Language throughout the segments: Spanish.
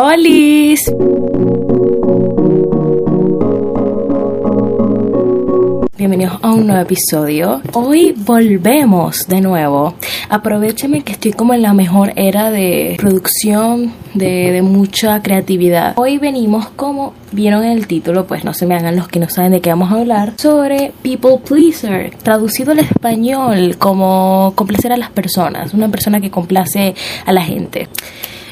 ¡Olis! Bienvenidos a un nuevo episodio. Hoy volvemos de nuevo. Aprovecheme que estoy como en la mejor era de producción, de, de, mucha creatividad. Hoy venimos como vieron en el título, pues no se me hagan los que no saben de qué vamos a hablar, sobre people pleaser, traducido al español como complacer a las personas, una persona que complace a la gente.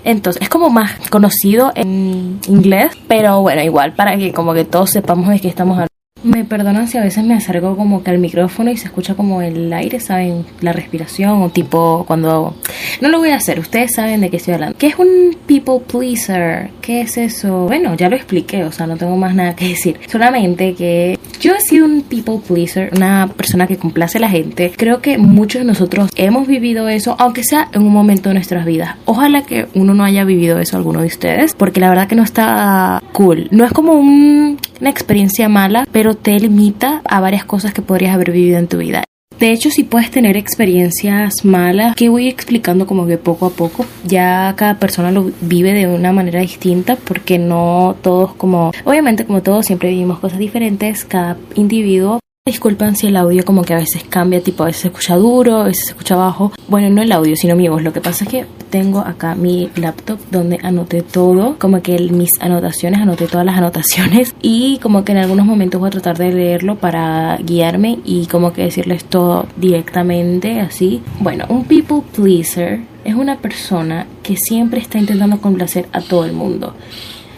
Entonces, es como más conocido en inglés, pero bueno, igual para que como que todos sepamos de qué estamos hablando. Me perdonan si a veces me acerco como que al micrófono y se escucha como el aire, ¿saben? La respiración o tipo cuando... No lo voy a hacer, ustedes saben de qué estoy hablando. ¿Qué es un people pleaser? ¿Qué es eso? Bueno, ya lo expliqué, o sea, no tengo más nada que decir. Solamente que yo he sido un people pleaser, una persona que complace a la gente. Creo que muchos de nosotros hemos vivido eso, aunque sea en un momento de nuestras vidas. Ojalá que uno no haya vivido eso alguno de ustedes, porque la verdad que no está cool. No es como un, una experiencia mala, pero te limita a varias cosas que podrías haber vivido en tu vida. De hecho, si puedes tener experiencias malas, que voy explicando como que poco a poco, ya cada persona lo vive de una manera distinta porque no todos como, obviamente como todos siempre vivimos cosas diferentes, cada individuo Disculpen si el audio como que a veces cambia, tipo a veces se escucha duro, a veces se escucha bajo. Bueno, no el audio, sino mi voz. Lo que pasa es que tengo acá mi laptop donde anoté todo, como que mis anotaciones, anoté todas las anotaciones y como que en algunos momentos voy a tratar de leerlo para guiarme y como que decirles todo directamente así. Bueno, un people pleaser es una persona que siempre está intentando complacer a todo el mundo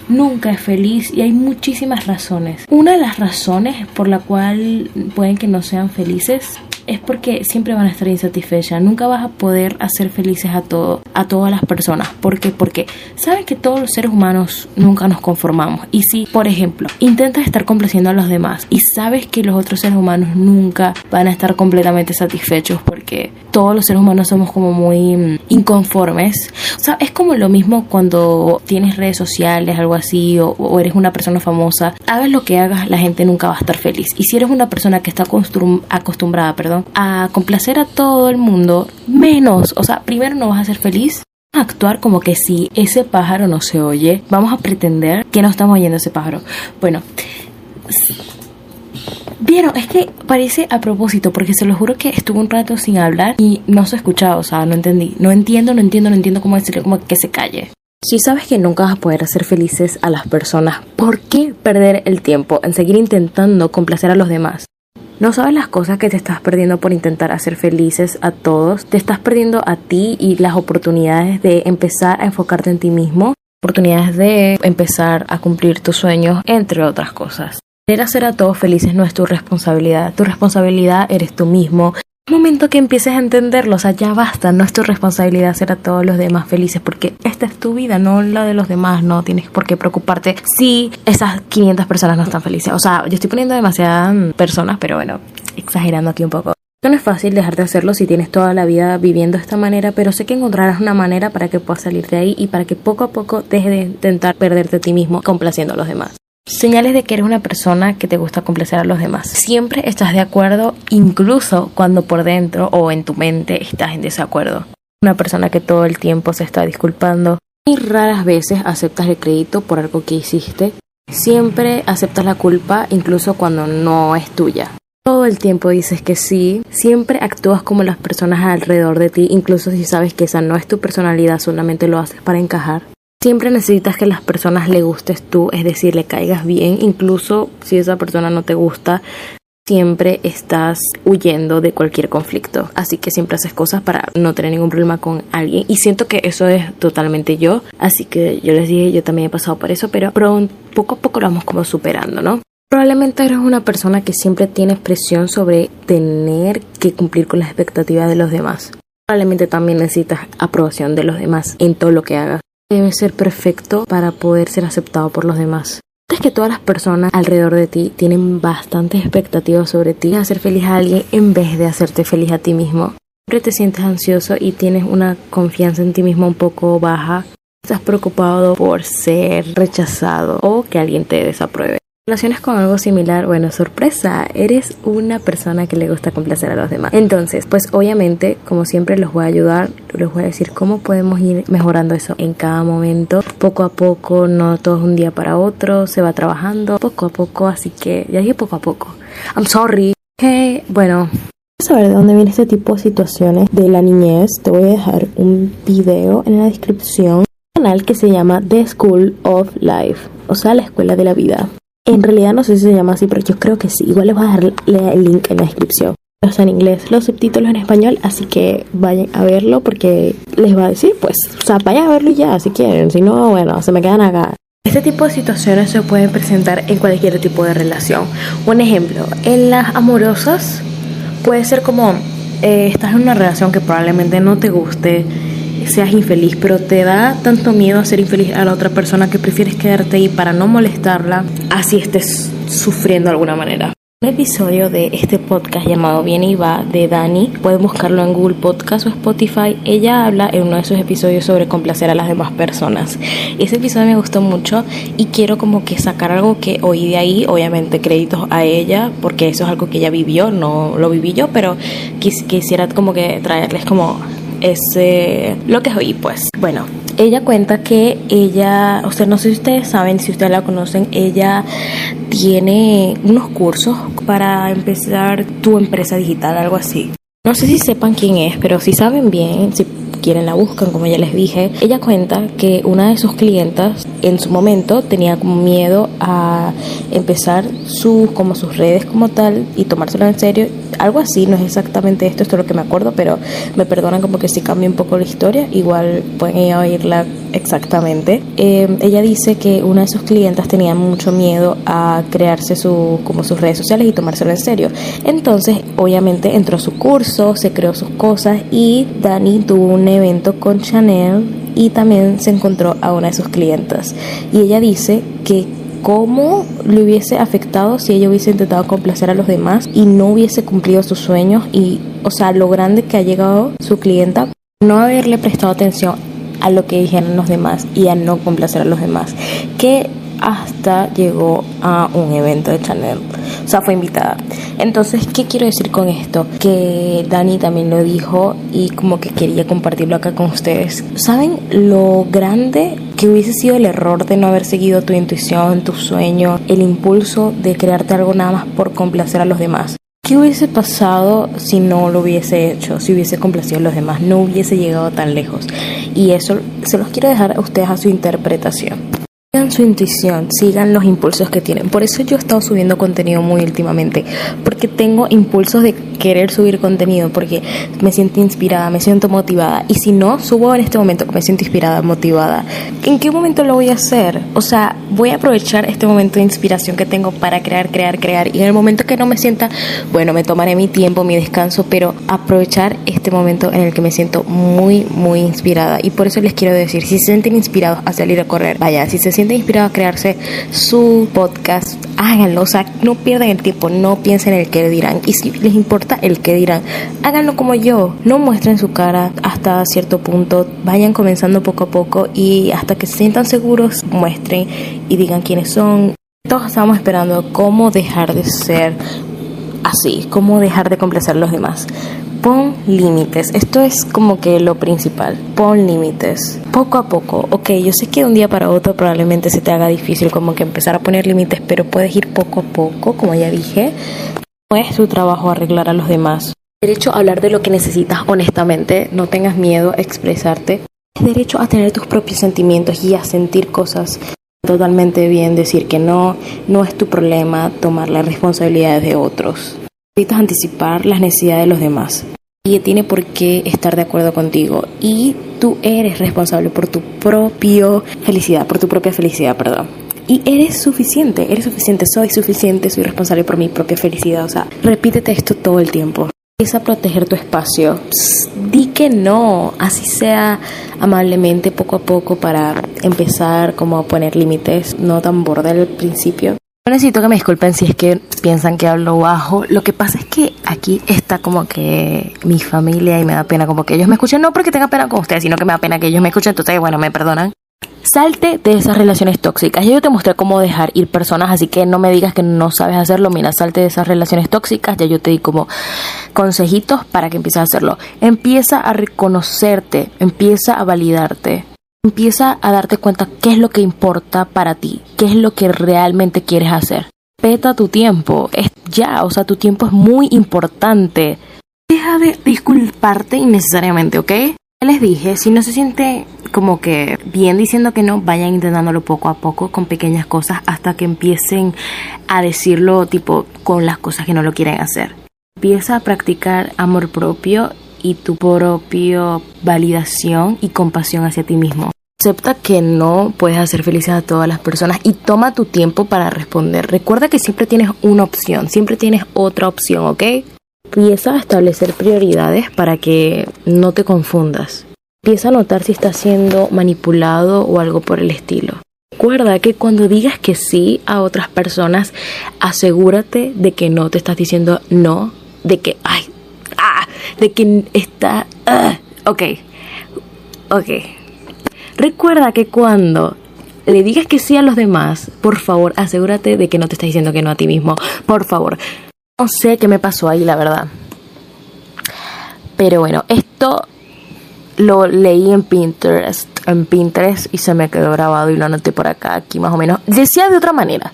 nunca es feliz y hay muchísimas razones. Una de las razones por la cual pueden que no sean felices es porque siempre van a estar insatisfechas. Nunca vas a poder hacer felices a todo, a todas las personas. ¿Por qué? Porque sabes que todos los seres humanos nunca nos conformamos. Y si, por ejemplo, intentas estar complaciendo a los demás y sabes que los otros seres humanos nunca van a estar completamente satisfechos porque todos los seres humanos somos como muy mm, inconformes. O sea, es como lo mismo cuando tienes redes sociales, algo así, o, o eres una persona famosa. Hagas lo que hagas, la gente nunca va a estar feliz. Y si eres una persona que está acostumbrada, perdón, a complacer a todo el mundo, menos, o sea, primero no vas a ser feliz. Actuar como que si ese pájaro no se oye, vamos a pretender que no estamos oyendo ese pájaro. Bueno, Vieron, es que parece a propósito, porque se lo juro que estuve un rato sin hablar y no se escuchaba, o sea, no entendí. No entiendo, no entiendo, no entiendo cómo decirle, como que se calle. Si sabes que nunca vas a poder hacer felices a las personas, ¿por qué perder el tiempo en seguir intentando complacer a los demás? No sabes las cosas que te estás perdiendo por intentar hacer felices a todos. Te estás perdiendo a ti y las oportunidades de empezar a enfocarte en ti mismo. Oportunidades de empezar a cumplir tus sueños, entre otras cosas. Querer hacer a todos felices no es tu responsabilidad. Tu responsabilidad eres tú mismo momento que empieces a entenderlo, o sea, ya basta, no es tu responsabilidad hacer a todos los demás felices, porque esta es tu vida, no la de los demás, no tienes por qué preocuparte si esas 500 personas no están felices. O sea, yo estoy poniendo demasiadas personas, pero bueno, exagerando aquí un poco. No es fácil dejar de hacerlo si tienes toda la vida viviendo de esta manera, pero sé que encontrarás una manera para que puedas salir de ahí y para que poco a poco dejes de intentar perderte a ti mismo complaciendo a los demás. Señales de que eres una persona que te gusta complacer a los demás. Siempre estás de acuerdo, incluso cuando por dentro o en tu mente estás en desacuerdo. Una persona que todo el tiempo se está disculpando y raras veces aceptas el crédito por algo que hiciste. Siempre aceptas la culpa incluso cuando no es tuya. Todo el tiempo dices que sí, siempre actúas como las personas alrededor de ti, incluso si sabes que esa no es tu personalidad, solamente lo haces para encajar. Siempre necesitas que las personas le gustes tú, es decir, le caigas bien, incluso si esa persona no te gusta, siempre estás huyendo de cualquier conflicto. Así que siempre haces cosas para no tener ningún problema con alguien. Y siento que eso es totalmente yo. Así que yo les dije, yo también he pasado por eso, pero poco a poco lo vamos como superando, ¿no? Probablemente eres una persona que siempre tiene presión sobre tener que cumplir con las expectativas de los demás. Probablemente también necesitas aprobación de los demás en todo lo que hagas debe ser perfecto para poder ser aceptado por los demás. Es que todas las personas alrededor de ti tienen bastantes expectativas sobre ti, hacer feliz a alguien en vez de hacerte feliz a ti mismo. Siempre te sientes ansioso y tienes una confianza en ti mismo un poco baja. Estás preocupado por ser rechazado o que alguien te desapruebe. Relaciones con algo similar, bueno, sorpresa, eres una persona que le gusta complacer a los demás. Entonces, pues obviamente, como siempre, los voy a ayudar, les voy a decir cómo podemos ir mejorando eso en cada momento, poco a poco, no todo es un día para otro, se va trabajando poco a poco, así que ya dije poco a poco. I'm sorry. Ok, bueno, saber de dónde viene este tipo de situaciones de la niñez, te voy a dejar un video en la descripción canal que se llama The School of Life, o sea, la escuela de la vida. En realidad no sé si se llama así, pero yo creo que sí. Igual les voy a dejar el link en la descripción. Está en inglés, los subtítulos en español, así que vayan a verlo porque les va a decir, pues, o sea, vayan a verlo ya si quieren, si no, bueno, se me quedan acá. Este tipo de situaciones se pueden presentar en cualquier tipo de relación. Un ejemplo, en las amorosas puede ser como eh, estás en una relación que probablemente no te guste, seas infeliz, pero te da tanto miedo a ser infeliz a la otra persona que prefieres quedarte ahí para no molestarla, así estés sufriendo de alguna manera. Un episodio de este podcast llamado Viene y va de Dani, pueden buscarlo en Google Podcast o Spotify. Ella habla en uno de sus episodios sobre complacer a las demás personas. Ese episodio me gustó mucho y quiero como que sacar algo que oí de ahí, obviamente créditos a ella, porque eso es algo que ella vivió, no lo viví yo, pero quisiera como que traerles como ese lo que oí pues bueno ella cuenta que ella o sea no sé si ustedes saben si ustedes la conocen ella tiene unos cursos para empezar tu empresa digital algo así no sé si sepan quién es pero si saben bien si quieren la buscan, como ya les dije. Ella cuenta que una de sus clientas en su momento tenía como miedo a empezar sus, como sus redes como tal y tomárselo en serio. Algo así, no es exactamente esto, esto es lo que me acuerdo, pero me perdonan como que si cambia un poco la historia, igual pueden ir a oírla exactamente. Eh, ella dice que una de sus clientas tenía mucho miedo a crearse su, como sus redes sociales y tomárselo en serio. Entonces, obviamente entró a su curso, se creó sus cosas y Dani tuvo un evento con Chanel y también se encontró a una de sus clientas. Y ella dice que cómo le hubiese afectado si ella hubiese intentado complacer a los demás y no hubiese cumplido sus sueños y, o sea, lo grande que ha llegado su clienta, no haberle prestado atención a lo que dijeron los demás y a no complacer a los demás. Que hasta llegó a un evento de Chanel. O sea, fue invitada. Entonces, ¿qué quiero decir con esto? Que Dani también lo dijo y como que quería compartirlo acá con ustedes. ¿Saben lo grande que hubiese sido el error de no haber seguido tu intuición, tu sueño, el impulso de crearte algo nada más por complacer a los demás? ¿Qué hubiese pasado si no lo hubiese hecho, si hubiese complacido a los demás, no hubiese llegado tan lejos? Y eso se los quiero dejar a ustedes a su interpretación. Sigan su intuición, sigan los impulsos que tienen. Por eso yo he estado subiendo contenido muy últimamente, porque tengo impulsos de querer subir contenido, porque me siento inspirada, me siento motivada. Y si no, subo en este momento que me siento inspirada, motivada. ¿En qué momento lo voy a hacer? O sea, voy a aprovechar este momento de inspiración que tengo para crear, crear, crear. Y en el momento que no me sienta, bueno, me tomaré mi tiempo, mi descanso, pero aprovechar este momento en el que me siento muy, muy inspirada. Y por eso les quiero decir, si se sienten inspirados a salir a correr, vaya, si se siente inspirado a crearse su podcast, háganlo. O sea, no pierdan el tiempo, no piensen en el que dirán. Y si les importa el que dirán, háganlo como yo. No muestren su cara hasta cierto punto. Vayan comenzando poco a poco y hasta que se sientan seguros, muestren y digan quiénes son. Todos estamos esperando cómo dejar de ser así, cómo dejar de complacer a los demás. Pon límites, esto es como que lo principal, pon límites, poco a poco, ok, yo sé que de un día para otro probablemente se te haga difícil como que empezar a poner límites, pero puedes ir poco a poco, como ya dije, no es tu trabajo arreglar a los demás. Derecho a hablar de lo que necesitas honestamente, no tengas miedo a expresarte. Es derecho a tener tus propios sentimientos y a sentir cosas. Totalmente bien, decir que no, no es tu problema tomar las responsabilidades de otros necesitas anticipar las necesidades de los demás. Y tiene por qué estar de acuerdo contigo. Y tú eres responsable por tu propia felicidad, por tu propia felicidad, perdón. Y eres suficiente, eres suficiente, soy suficiente, soy responsable por mi propia felicidad. O sea, repítete esto todo el tiempo. Empieza a proteger tu espacio. di que no, así sea amablemente, poco a poco, para empezar como a poner límites, no tan borde al principio necesito que me disculpen si es que piensan que hablo bajo. Lo que pasa es que aquí está como que mi familia y me da pena como que ellos me escuchen. No porque tenga pena con ustedes, sino que me da pena que ellos me escuchen. Entonces, bueno, me perdonan. Salte de esas relaciones tóxicas. Ya yo te mostré cómo dejar ir personas, así que no me digas que no sabes hacerlo. Mira, salte de esas relaciones tóxicas. Ya yo te di como consejitos para que empieces a hacerlo. Empieza a reconocerte, empieza a validarte. Empieza a darte cuenta qué es lo que importa para ti, qué es lo que realmente quieres hacer. Peta tu tiempo, es ya, o sea, tu tiempo es muy importante. Deja de disculparte innecesariamente, ¿ok? Les dije, si no se siente como que bien diciendo que no, vayan intentándolo poco a poco con pequeñas cosas hasta que empiecen a decirlo tipo con las cosas que no lo quieren hacer. Empieza a practicar amor propio y tu propio validación y compasión hacia ti mismo. Acepta que no puedes hacer felices a todas las personas y toma tu tiempo para responder. Recuerda que siempre tienes una opción, siempre tienes otra opción, ¿ok? Empieza a establecer prioridades para que no te confundas. Empieza a notar si estás siendo manipulado o algo por el estilo. Recuerda que cuando digas que sí a otras personas, asegúrate de que no te estás diciendo no, de que, ay, de que está, ah, ok, ok. Recuerda que cuando le digas que sí a los demás, por favor, asegúrate de que no te estás diciendo que no a ti mismo, por favor. No sé qué me pasó ahí, la verdad. Pero bueno, esto lo leí en Pinterest, en Pinterest y se me quedó grabado y lo anoté por acá, aquí más o menos. Decía de otra manera,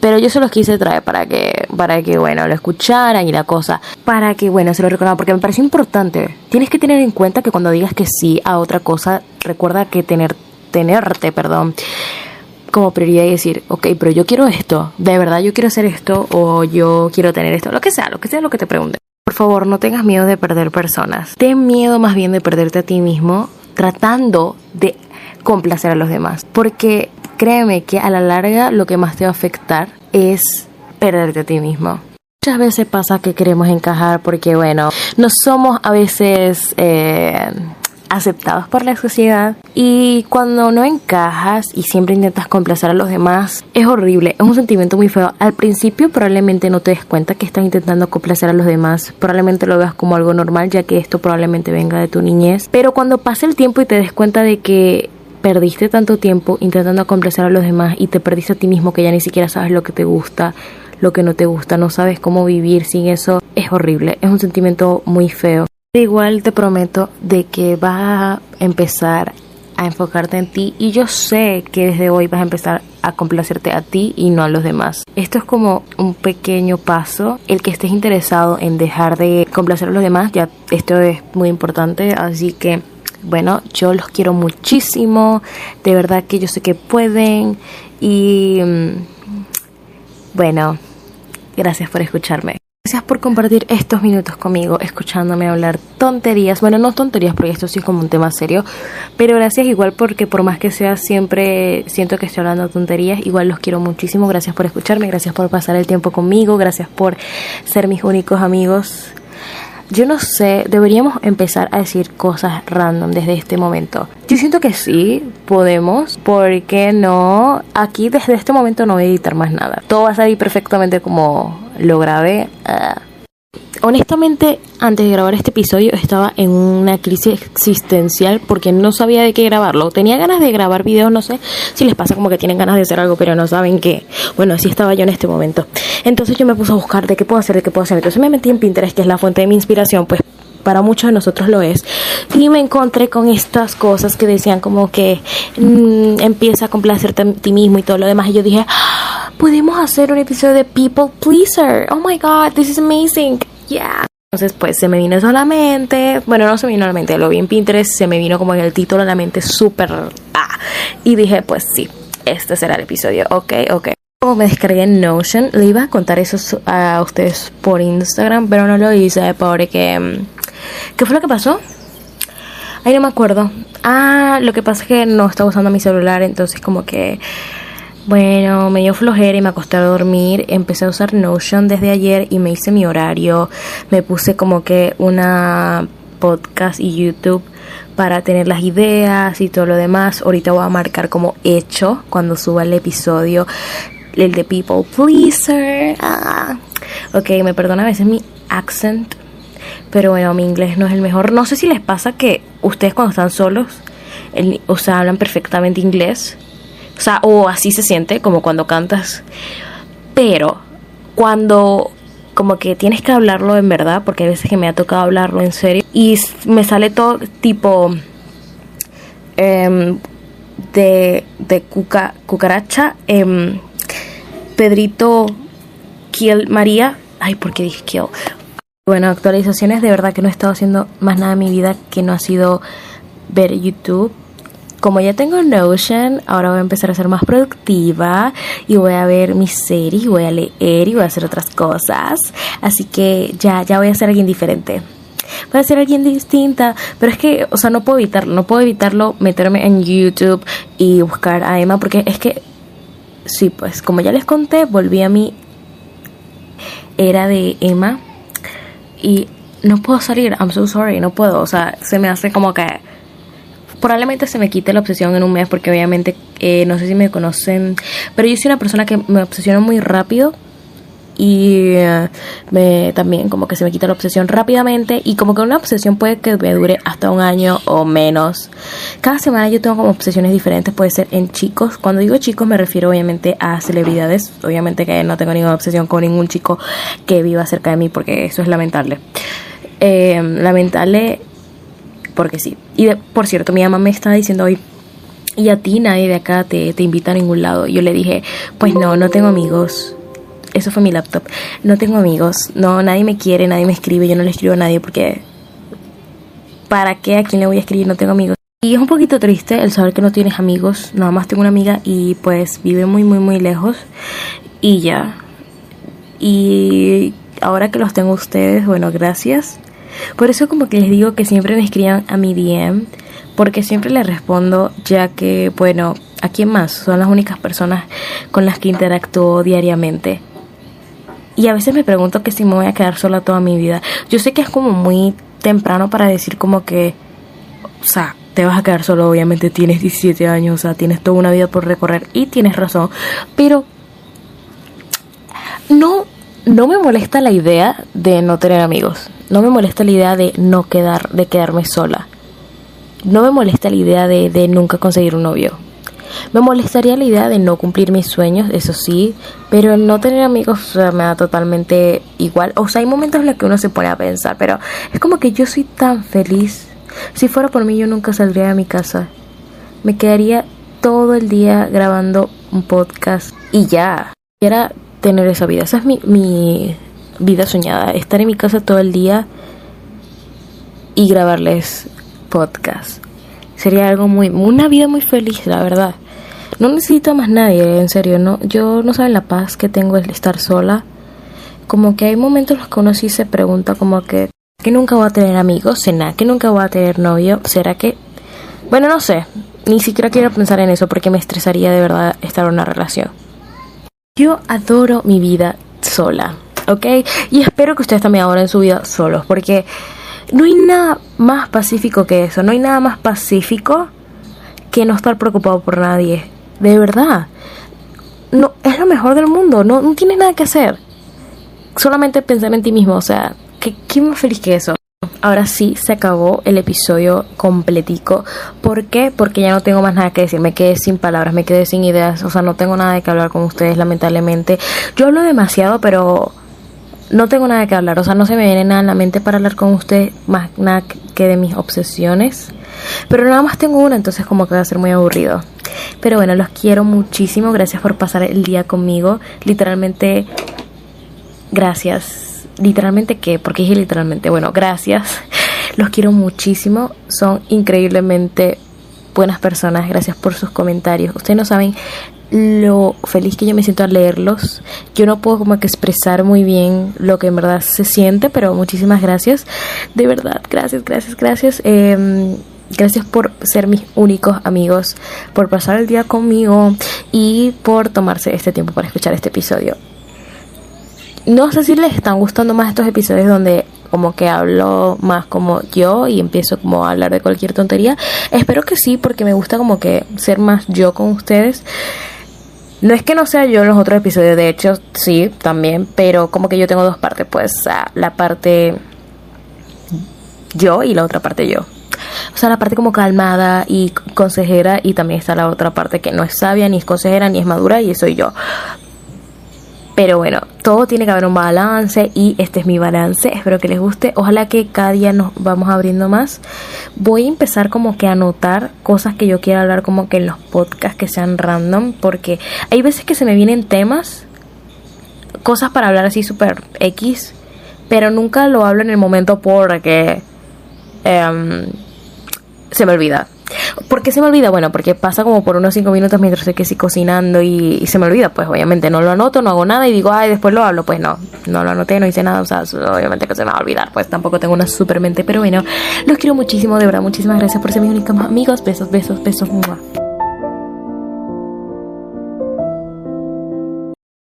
pero yo se los quise traer para que, para que bueno, lo escucharan y la cosa, para que bueno, se lo recordaran, porque me pareció importante. Tienes que tener en cuenta que cuando digas que sí a otra cosa, recuerda que tener, tenerte, perdón, como prioridad y decir, ok, pero yo quiero esto, de verdad yo quiero hacer esto o yo quiero tener esto, lo que sea, lo que sea lo que te pregunte. Por favor, no tengas miedo de perder personas. Ten miedo más bien de perderte a ti mismo tratando de complacer a los demás. Porque créeme que a la larga lo que más te va a afectar es perderte a ti mismo. Muchas veces pasa que queremos encajar porque, bueno, no somos a veces... Eh, aceptados por la sociedad y cuando no encajas y siempre intentas complacer a los demás es horrible, es un sentimiento muy feo. Al principio probablemente no te des cuenta que estás intentando complacer a los demás, probablemente lo veas como algo normal ya que esto probablemente venga de tu niñez, pero cuando pasa el tiempo y te des cuenta de que perdiste tanto tiempo intentando complacer a los demás y te perdiste a ti mismo que ya ni siquiera sabes lo que te gusta, lo que no te gusta, no sabes cómo vivir sin eso, es horrible, es un sentimiento muy feo. Igual te prometo de que vas a empezar a enfocarte en ti y yo sé que desde hoy vas a empezar a complacerte a ti y no a los demás. Esto es como un pequeño paso. El que estés interesado en dejar de complacer a los demás, ya esto es muy importante, así que bueno, yo los quiero muchísimo, de verdad que yo sé que pueden y mm, bueno, gracias por escucharme. Gracias por compartir estos minutos conmigo, escuchándome hablar tonterías. Bueno, no tonterías, porque esto sí es como un tema serio. Pero gracias igual porque por más que sea siempre siento que estoy hablando tonterías, igual los quiero muchísimo. Gracias por escucharme, gracias por pasar el tiempo conmigo, gracias por ser mis únicos amigos. Yo no sé, deberíamos empezar a decir cosas random desde este momento. Yo siento que sí, podemos, porque no, aquí desde este momento no voy a editar más nada. Todo va a salir perfectamente como lo grabé. Ah. Honestamente, antes de grabar este episodio estaba en una crisis existencial porque no sabía de qué grabarlo. Tenía ganas de grabar videos, no sé si les pasa como que tienen ganas de hacer algo, pero no saben qué. Bueno, así estaba yo en este momento. Entonces yo me puse a buscar de qué puedo hacer, de qué puedo hacer. Entonces me metí en Pinterest, que es la fuente de mi inspiración, pues para muchos de nosotros lo es. Y me encontré con estas cosas que decían como que mm, empieza a complacerte a ti mismo y todo lo demás. Y yo dije, ah, podemos hacer un episodio de People Pleaser. Oh my God, this is amazing. Yeah. Entonces, pues se me vino solamente, bueno, no se me vino a la mente, lo vi en Pinterest, se me vino como en el título a la mente súper. Ah, y dije, pues sí, este será el episodio. Ok, ok. Como me descargué en Notion, le iba a contar eso a ustedes por Instagram, pero no lo hice porque mm, ¿Qué fue lo que pasó? Ay, no me acuerdo. Ah, lo que pasa es que no estaba usando mi celular, entonces como que... Bueno, me dio flojera y me acosté a dormir. Empecé a usar Notion desde ayer y me hice mi horario. Me puse como que una podcast y YouTube para tener las ideas y todo lo demás. Ahorita voy a marcar como hecho cuando suba el episodio, el de People Pleaser. Ah. Ok, me perdona a veces mi accent pero bueno, mi inglés no es el mejor. No sé si les pasa que ustedes cuando están solos o sea, hablan perfectamente inglés. O sea, o así se siente, como cuando cantas. Pero cuando como que tienes que hablarlo en verdad, porque hay veces que me ha tocado hablarlo en serio, y me sale todo tipo em, de, de cuca, cucaracha, em, Pedrito, Kiel María, ay, ¿por qué dije Kiel? Bueno, actualizaciones de verdad que no he estado haciendo más nada en mi vida que no ha sido ver YouTube. Como ya tengo Notion, ahora voy a empezar a ser más productiva y voy a ver mis series, voy a leer y voy a hacer otras cosas. Así que ya, ya voy a ser alguien diferente. Voy a ser alguien distinta, pero es que, o sea, no puedo evitarlo, no puedo evitarlo meterme en YouTube y buscar a Emma porque es que, sí, pues como ya les conté, volví a mi era de Emma y no puedo salir, I'm so sorry, no puedo, o sea, se me hace como que probablemente se me quite la obsesión en un mes porque obviamente eh, no sé si me conocen, pero yo soy una persona que me obsesiona muy rápido y eh, me, también como que se me quita la obsesión rápidamente y como que una obsesión puede que me dure hasta un año o menos. Cada semana yo tengo como obsesiones diferentes, puede ser en chicos. Cuando digo chicos me refiero obviamente a celebridades, obviamente que no tengo ninguna obsesión con ningún chico que viva cerca de mí porque eso es lamentable. Eh, lamentable porque sí. Y por cierto, mi mamá me estaba diciendo hoy y a ti nadie de acá te, te invita a ningún lado. Yo le dije, pues no, no tengo amigos eso fue mi laptop. No tengo amigos, no, nadie me quiere, nadie me escribe, yo no le escribo a nadie porque ¿para qué? ¿A quién le voy a escribir? No tengo amigos. Y es un poquito triste el saber que no tienes amigos, nada más tengo una amiga y pues vive muy muy muy lejos y ya. Y ahora que los tengo ustedes, bueno, gracias. Por eso como que les digo que siempre me escriban a mi DM, porque siempre les respondo, ya que, bueno, ¿a quién más? Son las únicas personas con las que interactúo diariamente. Y a veces me pregunto que si me voy a quedar sola toda mi vida. Yo sé que es como muy temprano para decir como que, o sea, te vas a quedar solo, obviamente tienes 17 años, o sea, tienes toda una vida por recorrer y tienes razón, pero no no me molesta la idea de no tener amigos. No me molesta la idea de no quedar de quedarme sola. No me molesta la idea de, de nunca conseguir un novio. Me molestaría la idea de no cumplir mis sueños, eso sí, pero no tener amigos me da totalmente igual. O sea, hay momentos en los que uno se pone a pensar, pero es como que yo soy tan feliz. Si fuera por mí, yo nunca saldría de mi casa. Me quedaría todo el día grabando un podcast y ya. Era tener esa vida. Esa es mi, mi vida soñada. Estar en mi casa todo el día y grabarles podcast. Sería algo muy, una vida muy feliz, la verdad. No necesito más nadie, en serio, no. Yo no saben la paz que tengo el estar sola. Como que hay momentos en los que uno sí se pregunta como que, que nunca voy a tener amigos, ¿será que nunca voy a tener novio? ¿Será que...? Bueno, no sé. Ni siquiera quiero pensar en eso porque me estresaría de verdad estar en una relación. Yo adoro mi vida sola, ¿ok? Y espero que ustedes también adoren su vida solos porque no hay nada más pacífico que eso, no hay nada más pacífico que no estar preocupado por nadie. De verdad. No, es lo mejor del mundo, no, no tienes nada que hacer. Solamente pensar en ti mismo, o sea, ¿qué, qué más feliz que eso? Ahora sí se acabó el episodio completico. ¿Por qué? Porque ya no tengo más nada que decir. Me quedé sin palabras, me quedé sin ideas. O sea, no tengo nada de que hablar con ustedes, lamentablemente. Yo hablo demasiado, pero no tengo nada que hablar, o sea, no se me viene nada en la mente para hablar con usted, más nada que de mis obsesiones. Pero nada más tengo una, entonces como que va a ser muy aburrido. Pero bueno, los quiero muchísimo, gracias por pasar el día conmigo. Literalmente, gracias. Literalmente qué, porque dije literalmente, bueno, gracias. Los quiero muchísimo, son increíblemente buenas personas, gracias por sus comentarios. Ustedes no saben lo feliz que yo me siento al leerlos. Yo no puedo como que expresar muy bien lo que en verdad se siente, pero muchísimas gracias. De verdad, gracias, gracias, gracias. Em, gracias por ser mis únicos amigos, por pasar el día conmigo y por tomarse este tiempo para escuchar este episodio. No sé si les están gustando más estos episodios donde como que hablo más como yo y empiezo como a hablar de cualquier tontería. Espero que sí, porque me gusta como que ser más yo con ustedes. No es que no sea yo en los otros episodios, de hecho sí, también, pero como que yo tengo dos partes, pues la parte yo y la otra parte yo. o sea, la parte como calmada y consejera y también está la otra parte que no es sabia, ni es consejera, ni es madura y soy yo. Pero bueno, todo tiene que haber un balance y este es mi balance. Espero que les guste. Ojalá que cada día nos vamos abriendo más. Voy a empezar como que a anotar cosas que yo quiero hablar como que en los podcasts que sean random. Porque hay veces que se me vienen temas, cosas para hablar así súper X. Pero nunca lo hablo en el momento porque em, se me olvida. ¿Por qué se me olvida? Bueno, porque pasa como por unos 5 minutos mientras estoy que sí cocinando y, se me olvida. Pues obviamente no lo anoto, no hago nada y digo, ay, después lo hablo. Pues no, no lo anoté, no hice nada. O sea, obviamente que se me va a olvidar. Pues tampoco tengo una super mente. Pero bueno, los quiero muchísimo, de verdad. Muchísimas gracias por ser mis únicos amigos. Besos, besos, besos.